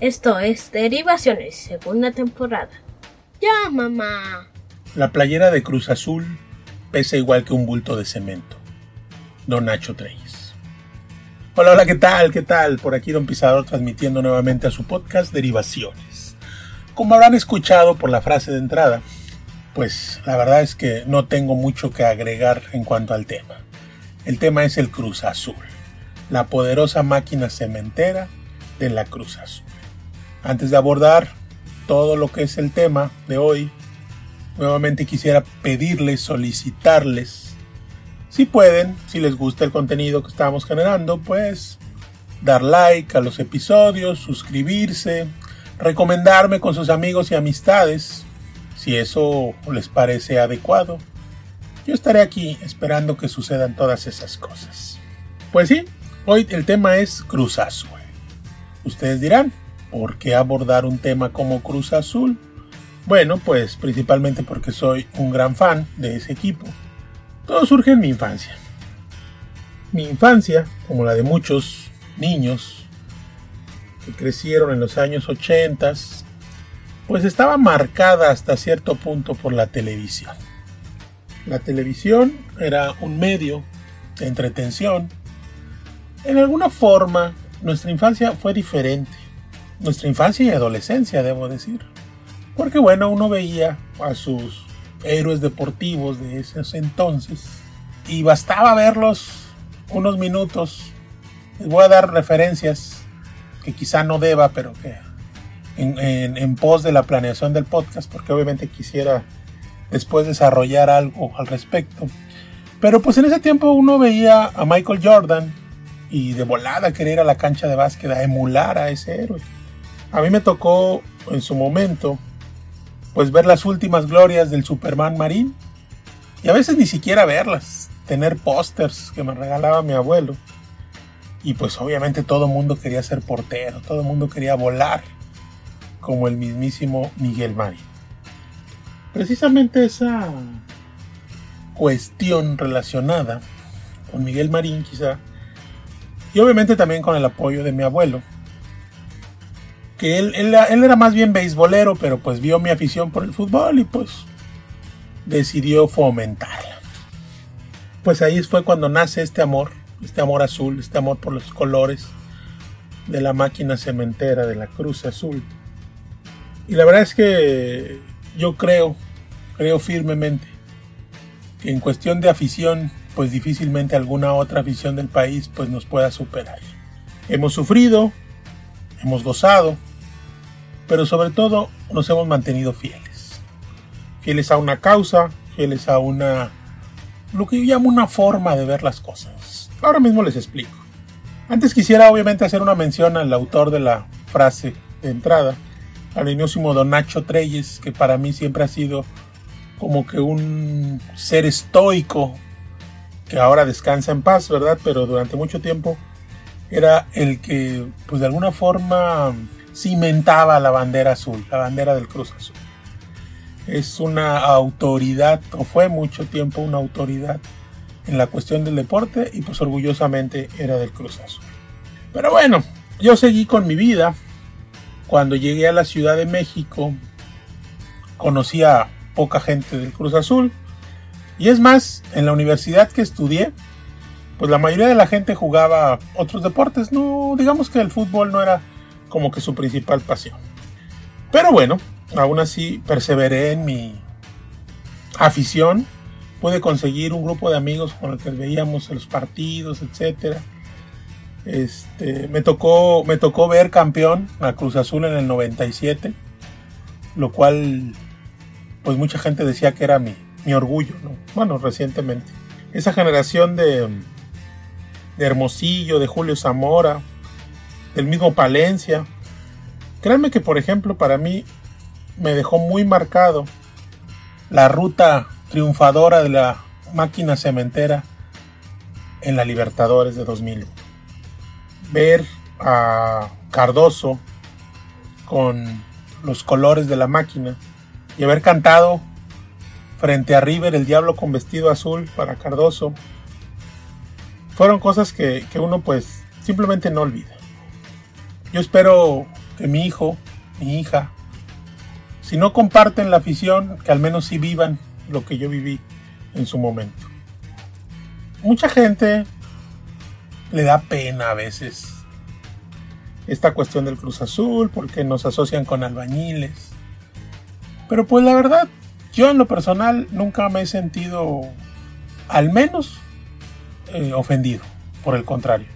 Esto es Derivaciones, segunda temporada. Ya, mamá. La playera de Cruz Azul pesa igual que un bulto de cemento. Don Nacho Treyes. Hola, hola, ¿qué tal? ¿Qué tal? Por aquí Don Pisador transmitiendo nuevamente a su podcast Derivaciones. Como habrán escuchado por la frase de entrada, pues la verdad es que no tengo mucho que agregar en cuanto al tema. El tema es el Cruz Azul, la poderosa máquina cementera de la Cruz Azul. Antes de abordar todo lo que es el tema de hoy, nuevamente quisiera pedirles, solicitarles, si pueden, si les gusta el contenido que estamos generando, pues dar like a los episodios, suscribirse, recomendarme con sus amigos y amistades, si eso les parece adecuado. Yo estaré aquí esperando que sucedan todas esas cosas. Pues sí, hoy el tema es Cruz Azul. Ustedes dirán, ¿Por qué abordar un tema como Cruz Azul? Bueno, pues principalmente porque soy un gran fan de ese equipo. Todo surge en mi infancia. Mi infancia, como la de muchos niños que crecieron en los años 80, pues estaba marcada hasta cierto punto por la televisión. La televisión era un medio de entretención. En alguna forma, nuestra infancia fue diferente nuestra infancia y adolescencia, debo decir. Porque bueno, uno veía a sus héroes deportivos de esos entonces y bastaba verlos unos minutos. Les voy a dar referencias que quizá no deba, pero que en, pos de la planeación del podcast, porque obviamente quisiera después desarrollar algo al respecto. Pero pues en ese tiempo uno veía a Michael Jordan y de volada querer ir a la cancha de básquet a emular a ese héroe. A mí me tocó en su momento pues ver las últimas glorias del Superman Marín y a veces ni siquiera verlas, tener pósters que me regalaba mi abuelo. Y pues obviamente todo el mundo quería ser portero, todo el mundo quería volar como el mismísimo Miguel Marín. Precisamente esa cuestión relacionada con Miguel Marín quizá, y obviamente también con el apoyo de mi abuelo, que él, era más bien beisbolero, pero pues vio mi afición por el fútbol y pues decidió fomentarla. Pues ahí fue cuando nace este amor, este amor azul, este amor por los colores de la máquina cementera de la Cruz Azul. Y la verdad es que yo creo, creo firmemente que en cuestión de afición, pues difícilmente alguna otra afición del país pues nos pueda superar. Hemos sufrido, hemos gozado, pero sobre todo nos hemos mantenido fieles. Fieles a una causa, fieles a una, lo que yo llamo una forma de ver las cosas. Ahora mismo les explico. Antes quisiera obviamente hacer una mención al autor de la frase de entrada, al inúsimo Don Nacho Treyes, que para mí siempre ha sido como que un ser estoico que ahora descansa en paz, ¿verdad? Pero durante mucho tiempo era el que, pues de alguna forma, cimentaba la bandera azul, la bandera del Cruz Azul. Es una autoridad, o fue mucho tiempo una autoridad en la cuestión del deporte y pues orgullosamente era del Cruz Azul. Pero bueno, yo seguí con mi vida. Cuando llegué a la Ciudad de México, conocí a poca gente del Cruz Azul. Y es más, en la universidad que estudié, pues la mayoría de la gente jugaba otros deportes. No, digamos que el fútbol no era como que su principal pasión. Pero bueno, aún así perseveré en mi afición. Pude conseguir un grupo de amigos con el que veíamos los partidos, etc. Este, me, tocó, me tocó ver campeón a Cruz Azul en el 97, lo cual pues mucha gente decía que era mi, mi orgullo, bueno, recientemente. Esa generación de, de Hermosillo, de Julio Zamora, del mismo Palencia. Créanme que, por ejemplo, para mí me dejó muy marcado la ruta triunfadora de la máquina cementera en la Libertadores de 2000. Ver a Cardoso con los colores de la máquina y haber cantado frente a River el diablo con vestido azul para Cardoso fueron cosas que, que uno pues simplemente no olvida. Yo espero que mi hijo, mi hija, si no comparten la afición, que al menos sí vivan lo que yo viví en su momento. Mucha gente le da pena a veces esta cuestión del Cruz Azul porque nos asocian con albañiles. Pero pues la verdad, yo en lo personal nunca me he sentido al menos eh, ofendido, por el contrario.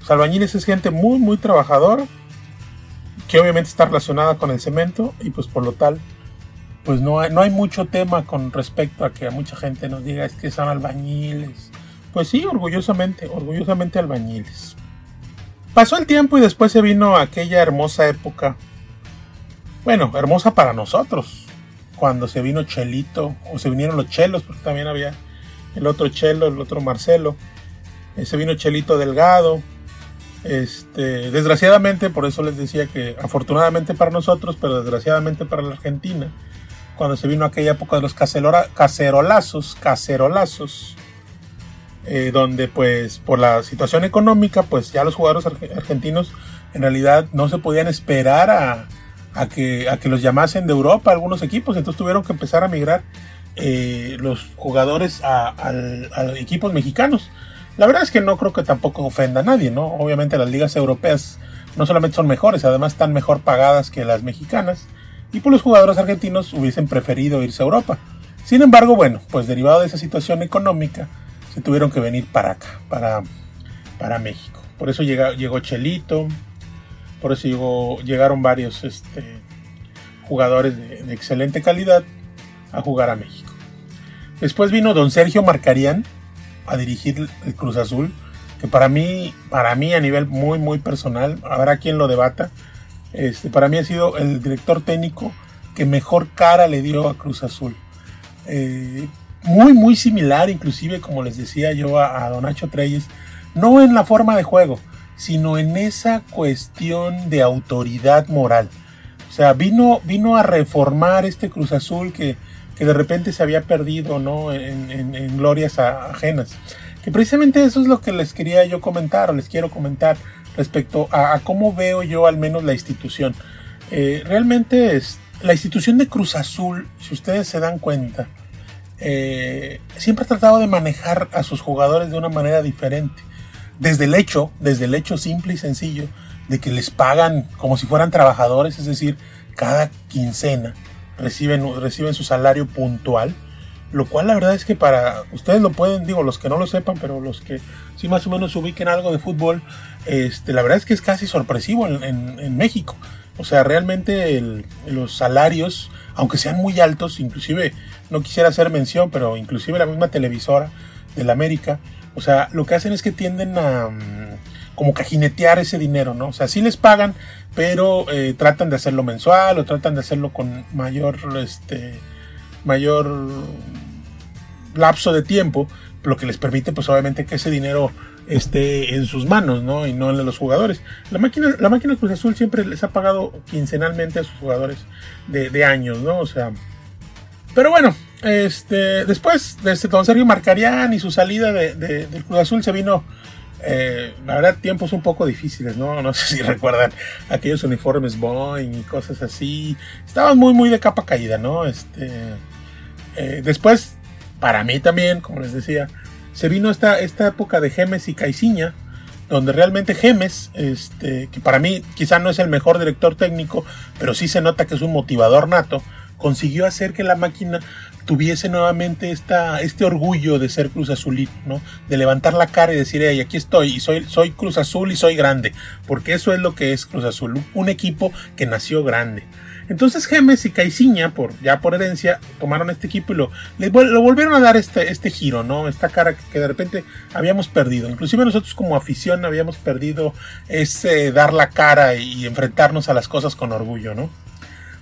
Los albañiles es gente muy, muy trabajadora, que obviamente está relacionada con el cemento y pues por lo tal, pues no hay, no hay mucho tema con respecto a que mucha gente nos diga es que son albañiles. Pues sí, orgullosamente, orgullosamente albañiles. Pasó el tiempo y después se vino aquella hermosa época. Bueno, hermosa para nosotros. Cuando se vino Chelito, o se vinieron los Chelos, porque también había el otro Chelo, el otro Marcelo. Eh, se vino Chelito Delgado. Este, desgraciadamente, por eso les decía que afortunadamente para nosotros, pero desgraciadamente para la Argentina, cuando se vino aquella época de los cacerolazos, cacerolazos, eh, donde pues por la situación económica, pues ya los jugadores argentinos en realidad no se podían esperar a, que, a que los llamasen de Europa algunos equipos, entonces tuvieron que empezar a migrar eh, los jugadores a, equipos mexicanos. La verdad es que no creo que tampoco ofenda a nadie, ¿no? Obviamente las ligas europeas no solamente son mejores, además están mejor pagadas que las mexicanas. Y pues los jugadores argentinos hubiesen preferido irse a Europa. Sin embargo, bueno, pues derivado de esa situación económica, se tuvieron que venir para acá, para, para México. Por eso llegó, Chelito, por eso llegó, llegaron varios este, jugadores de, excelente calidad a jugar a México. Después vino don Sergio Marcarián a dirigir el Cruz Azul, que para mí, para mí a nivel muy, muy personal, habrá quien lo debata, este, para mí ha sido el director técnico que mejor cara le dio a Cruz Azul. Eh, muy, muy similar, inclusive, como les decía yo a, Don Nacho Treyes, no en la forma de juego, sino en esa cuestión de autoridad moral. O sea, vino, vino a reformar este Cruz Azul que, que de repente se había perdido ¿no? en, glorias ajenas. Que precisamente eso es lo que les quería yo comentar o les quiero comentar respecto a, cómo veo yo al menos la institución. Eh, realmente es la institución de Cruz Azul, si ustedes se dan cuenta, eh, siempre ha tratado de manejar a sus jugadores de una manera diferente. Desde el hecho, desde el hecho simple y sencillo de que les pagan como si fueran trabajadores, es decir, cada quincena reciben, reciben su salario puntual, lo cual la verdad es que para ustedes lo pueden, digo, los que no lo sepan, pero los que sí más o menos ubiquen algo de fútbol, este, la verdad es que es casi sorpresivo en, México. O sea, realmente los salarios, aunque sean muy altos, inclusive no quisiera hacer mención, pero inclusive la misma televisora de la América, o sea, lo que hacen es que tienden a como cajinetear ese dinero, ¿no? O sea, sí les pagan, pero eh, tratan de hacerlo mensual o tratan de hacerlo con mayor, este, mayor lapso de tiempo, lo que les permite, pues obviamente, que ese dinero esté en sus manos, ¿no? Y no en los jugadores. La máquina, la máquina Cruz Azul siempre les ha pagado quincenalmente a sus jugadores de, años, ¿no? O sea, pero bueno, este, después de este Don Sergio Marcarián y su salida de, del Cruz Azul se vino, eh, la verdad, tiempos un poco difíciles, ¿no? No sé si recuerdan aquellos uniformes Boeing y cosas así. Estaban muy, muy de capa caída, ¿no? Este, eh, después, para mí también, como les decía, se vino esta, esta época de Gemes y Caiciña, donde realmente Gemes, este, que para mí quizá no es el mejor director técnico, pero sí se nota que es un motivador nato, consiguió hacer que la máquina tuviese nuevamente esta, este orgullo de ser Cruz Azulito, ¿no? De levantar la cara y decir, hey, aquí estoy, y soy, soy Cruz Azul y soy grande, porque eso es lo que es Cruz Azul, un equipo que nació grande. Entonces Gemes y Caiciña, por, ya por herencia, tomaron este equipo y lo, lo volvieron a dar este, este giro, ¿no? Esta cara que, de repente habíamos perdido. Inclusive nosotros como afición habíamos perdido ese dar la cara y enfrentarnos a las cosas con orgullo, ¿no?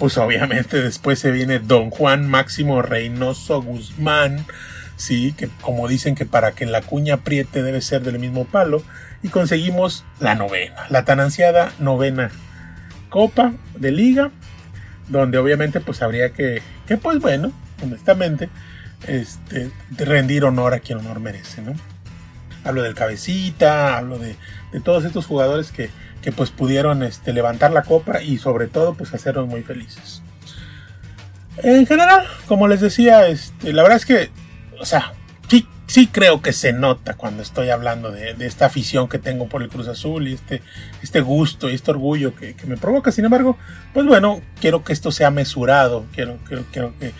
Pues obviamente después se viene Don Juan Máximo Reynoso Guzmán, sí, que como dicen que para que la cuña apriete debe ser del mismo palo, y conseguimos la novena, la tan ansiada novena Copa de Liga, donde obviamente pues habría que, que pues bueno, honestamente, este, rendir honor a quien honor merece, ¿no? Hablo del cabecita, hablo de, de todos estos jugadores que, que pues pudieron este, levantar la copa y sobre todo pues hacernos muy felices. En general, como les decía, este, la verdad es que, o sea, sí, sí creo que se nota cuando estoy hablando de, esta afición que tengo por el Cruz Azul y este, este gusto y este orgullo que, me provoca. Sin embargo, pues bueno, quiero que esto sea mesurado, quiero, quiero, quiero que,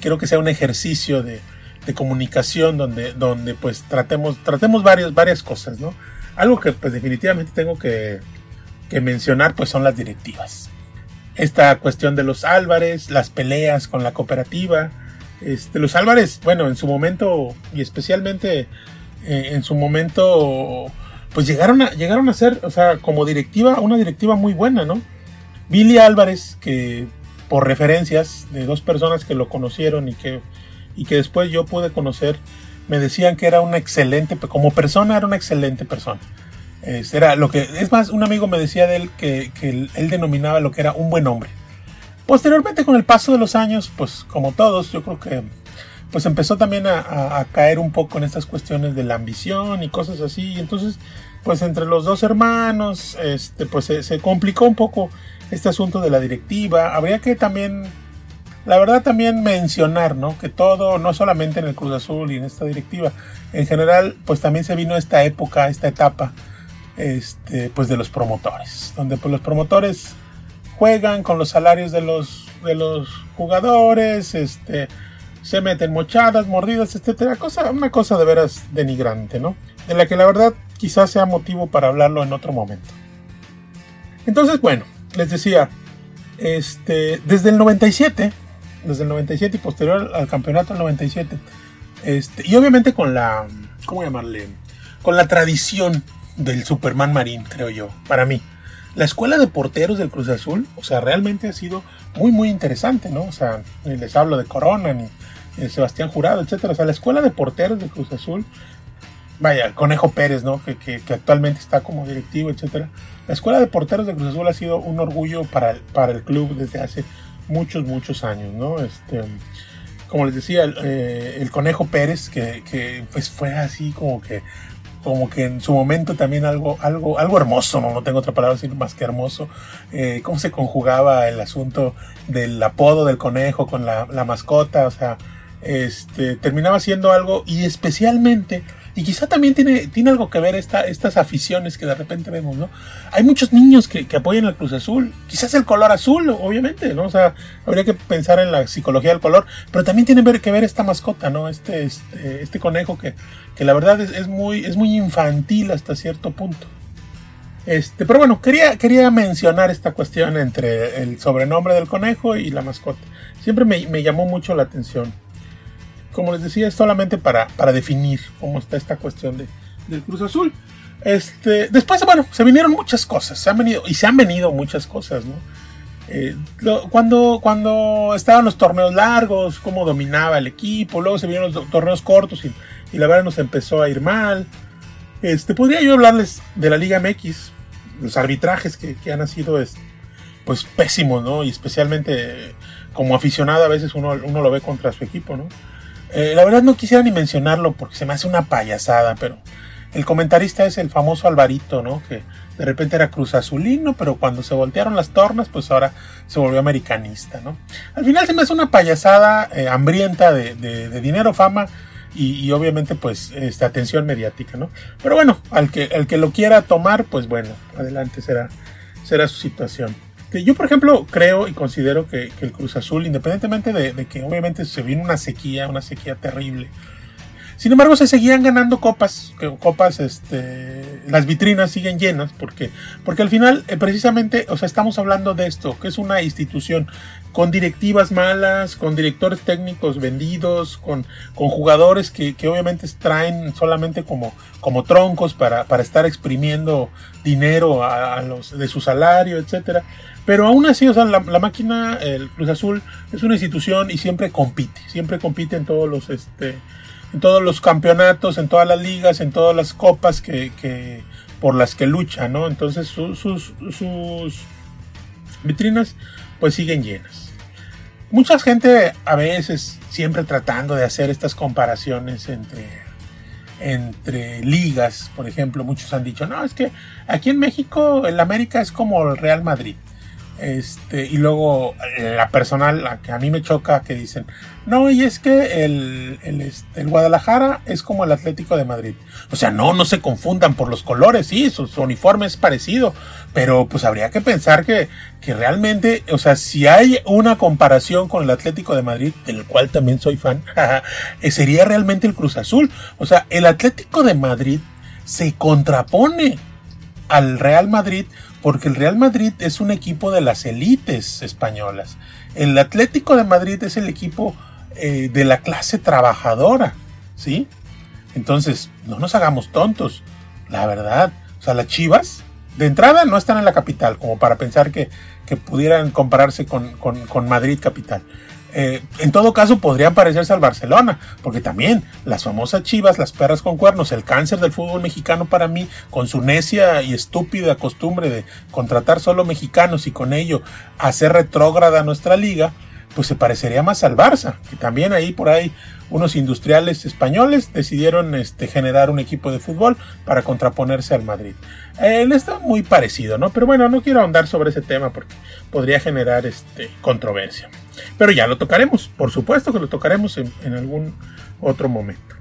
quiero que sea un ejercicio de, de comunicación donde, donde pues tratemos, tratemos varias, varias cosas, ¿no? Algo que pues definitivamente tengo que, que mencionar pues son las directivas. Esta cuestión de los Álvarez, las peleas con la cooperativa. Este, los Álvarez, bueno, en su momento y especialmente eh, en su momento, pues llegaron a, llegaron a ser, o sea, como directiva, una directiva muy buena, ¿no? Billy Álvarez, que por referencias de dos personas que lo conocieron y que y que después yo pude conocer, me decían que era una excelente, como persona era una excelente persona. Era lo que, es más, un amigo me decía de él que, él, denominaba lo que era un buen hombre. Posteriormente, con el paso de los años, pues como todos, yo creo que pues empezó también a, caer un poco en estas cuestiones de la ambición y cosas así. Y entonces, pues entre los dos hermanos, este, pues se, se complicó un poco este asunto de la directiva. Habría que también la verdad también mencionar, ¿no? Que todo, no solamente en el Cruz Azul y en esta directiva, en general, pues también se vino esta época, esta etapa, este, pues de los promotores, donde pues los promotores juegan con los salarios de los, de los jugadores, este, se meten mochadas, mordidas, etcétera, cosa, una cosa de veras denigrante, ¿no? De la que la verdad quizás sea motivo para hablarlo en otro momento. Entonces, bueno, les decía, este, desde el 97 desde el 97 y posterior al campeonato del 97. Este, y obviamente con la, ¿cómo llamarle? Con la tradición del Superman Marín, creo yo, para mí. La escuela de porteros del Cruz Azul, o sea, realmente ha sido muy, muy interesante, ¿no? O sea, les hablo de Corona, ni, Sebastián Jurado, etcétera. O sea, la escuela de porteros del Cruz Azul, vaya, Conejo Pérez, ¿no? Que, que, actualmente está como directivo, etcétera. La escuela de porteros del Cruz Azul ha sido un orgullo para para el club desde hace muchos, muchos años, ¿no? Este, como les decía, el, eh, Conejo Pérez, que, pues fue así como que como que en su momento también algo, algo, algo hermoso, no, no tengo otra palabra decir más que hermoso, eh, cómo se conjugaba el asunto del apodo del conejo con la, la mascota, o sea, este, terminaba siendo algo, y especialmente y quizá también tiene, tiene algo que ver esta, estas aficiones que de repente vemos, ¿no? Hay muchos niños que, apoyan al Cruz Azul. Quizás el color azul, obviamente, ¿no? O sea, habría que pensar en la psicología del color. Pero también tiene que ver esta mascota, ¿no? Este, este, este conejo que, que la verdad es, muy, es muy infantil hasta cierto punto. Este, pero bueno, quería, quería mencionar esta cuestión entre el sobrenombre del conejo y la mascota. Siempre me, me llamó mucho la atención como les decía, es solamente para, para definir cómo está esta cuestión de, del Cruz Azul. Este, después, bueno, se vinieron muchas cosas, se han venido, y se han venido muchas cosas, ¿no? Eh, cuando, cuando estaban los torneos largos, cómo dominaba el equipo, luego se vinieron los torneos cortos y, y la verdad nos empezó a ir mal. Este, podría yo hablarles de la Liga MX, los arbitrajes que, que han sido pues pésimos, ¿no? Y especialmente como aficionado a veces uno, uno lo ve contra su equipo, ¿no? Eh, la verdad no quisiera ni mencionarlo porque se me hace una payasada, pero el comentarista es el famoso Alvarito, ¿no? Que de repente era cruz azulino, pero cuando se voltearon las tornas, pues ahora se volvió americanista, ¿no? Al final se me hace una payasada eh, hambrienta de, dinero, fama y, obviamente pues esta atención mediática, ¿no? Pero bueno, al que, el que lo quiera tomar, pues bueno, adelante será, será su situación yo, por ejemplo, creo y considero que, el Cruz Azul, independientemente de, que obviamente se vino una sequía, una sequía terrible, sin embargo, se seguían ganando copas, copas, este, las vitrinas siguen llenas, porque, porque al final, eh, precisamente, o sea, estamos hablando de esto, que es una institución con directivas malas, con directores técnicos vendidos, con, con jugadores que, que obviamente traen solamente como, como troncos para, para estar exprimiendo dinero a, los, de su salario, etcétera. Pero aún así, o sea, la, máquina, el Cruz Azul, es una institución y siempre compite, siempre compite en todos los, este, en todos los campeonatos, en todas las ligas, en todas las copas que, por las que lucha, ¿no? Entonces sus, sus vitrinas pues siguen llenas. Mucha gente a veces siempre tratando de hacer estas comparaciones entre entre ligas, por ejemplo, muchos han dicho, no, es que aquí en México el América es como el Real Madrid. Este, y luego la personal, que a mí me choca, que dicen, no, y es que el, el, este, el, Guadalajara es como el Atlético de Madrid. O sea, no, no se confundan por los colores, sí, su, su, uniforme es parecido, pero pues habría que pensar que, que realmente, o sea, si hay una comparación con el Atlético de Madrid, del cual también soy fan, eh, sería realmente el Cruz Azul. O sea, el Atlético de Madrid se contrapone al Real Madrid porque el Real Madrid es un equipo de las élites españolas. El Atlético de Madrid es el equipo eh, de la clase trabajadora, ¿sí? Entonces, no nos hagamos tontos, la verdad. O sea, las Chivas, de entrada, no están en la capital, como para pensar que, que pudieran compararse con, con, con Madrid capital. Eh, en todo caso podrían parecerse al Barcelona, porque también las famosas chivas, las perras con cuernos, el cáncer del fútbol mexicano para mí, con su necia y estúpida costumbre de contratar solo mexicanos y con ello hacer retrógrada nuestra liga, pues se parecería más al Barça, que también ahí por ahí unos industriales españoles decidieron este, generar un equipo de fútbol para contraponerse al Madrid. Él está muy parecido, ¿no? Pero bueno, no quiero ahondar sobre ese tema porque podría generar este, controversia. Pero ya lo tocaremos, por supuesto que lo tocaremos en algún otro momento.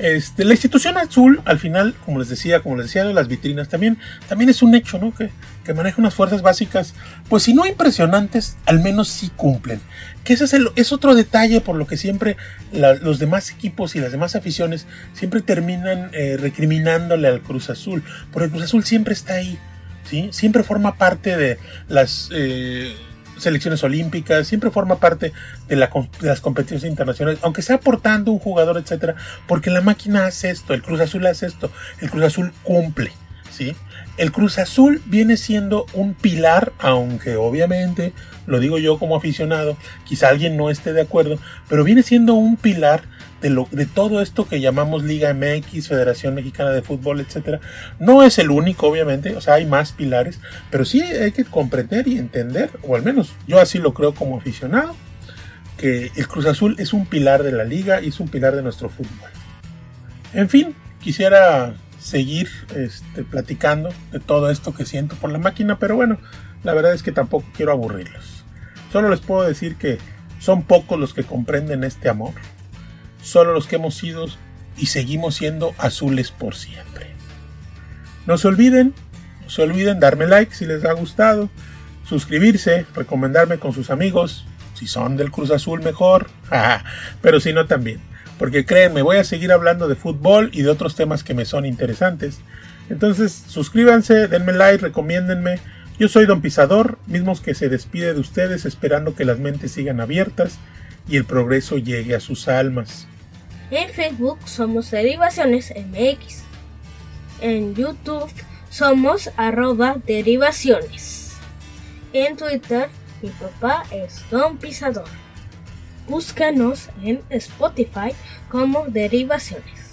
Este, la institución azul, al final, como les decía, como les decía de las vitrinas, también, también es un hecho, ¿no? Que, maneja unas fuerzas básicas, pues si no impresionantes, al menos sí cumplen. Que ese es, el, es otro detalle por lo que siempre los demás equipos y las demás aficiones siempre terminan eh, recriminándole al Cruz Azul, porque el Cruz Azul siempre está ahí, ¿sí? Siempre forma parte de las... Eh, selecciones olímpicas, siempre forma parte de, la, de, las competiciones internacionales, aunque sea aportando un jugador, etcétera, porque la máquina hace esto, el Cruz Azul hace esto, el Cruz Azul cumple, ¿sí? El Cruz Azul viene siendo un pilar, aunque obviamente, lo digo yo como aficionado, quizá alguien no esté de acuerdo, pero viene siendo un pilar de, todo esto que llamamos Liga MX, Federación Mexicana de Fútbol, etcétera. No es el único, obviamente, o sea, hay más pilares, pero sí hay que comprender y entender, o al menos yo así lo creo como aficionado, que el Cruz Azul es un pilar de la liga y es un pilar de nuestro fútbol. En fin, quisiera seguir este, platicando de todo esto que siento por la máquina, pero bueno, la verdad es que tampoco quiero aburrirlos. Solo les puedo decir que son pocos los que comprenden este amor, solo los que hemos sido y seguimos siendo azules por siempre. No se olviden, no se olviden darme like si les ha gustado, suscribirse, recomendarme con sus amigos, si son del Cruz Azul mejor, pero si no también porque créanme, voy a seguir hablando de fútbol y de otros temas que me son interesantes. Entonces, suscríbanse, denme like, recomiéndenme. Yo soy Don Pisador, mismos que se despide de ustedes esperando que las mentes sigan abiertas y el progreso llegue a sus almas. En Facebook somos Derivaciones MX. En YouTube somos arroba derivaciones. En Twitter mi papá es Don Pisador. Búscanos en Spotify como Derivaciones.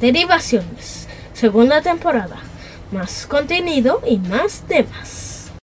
Derivaciones, segunda temporada. Más contenido y más temas.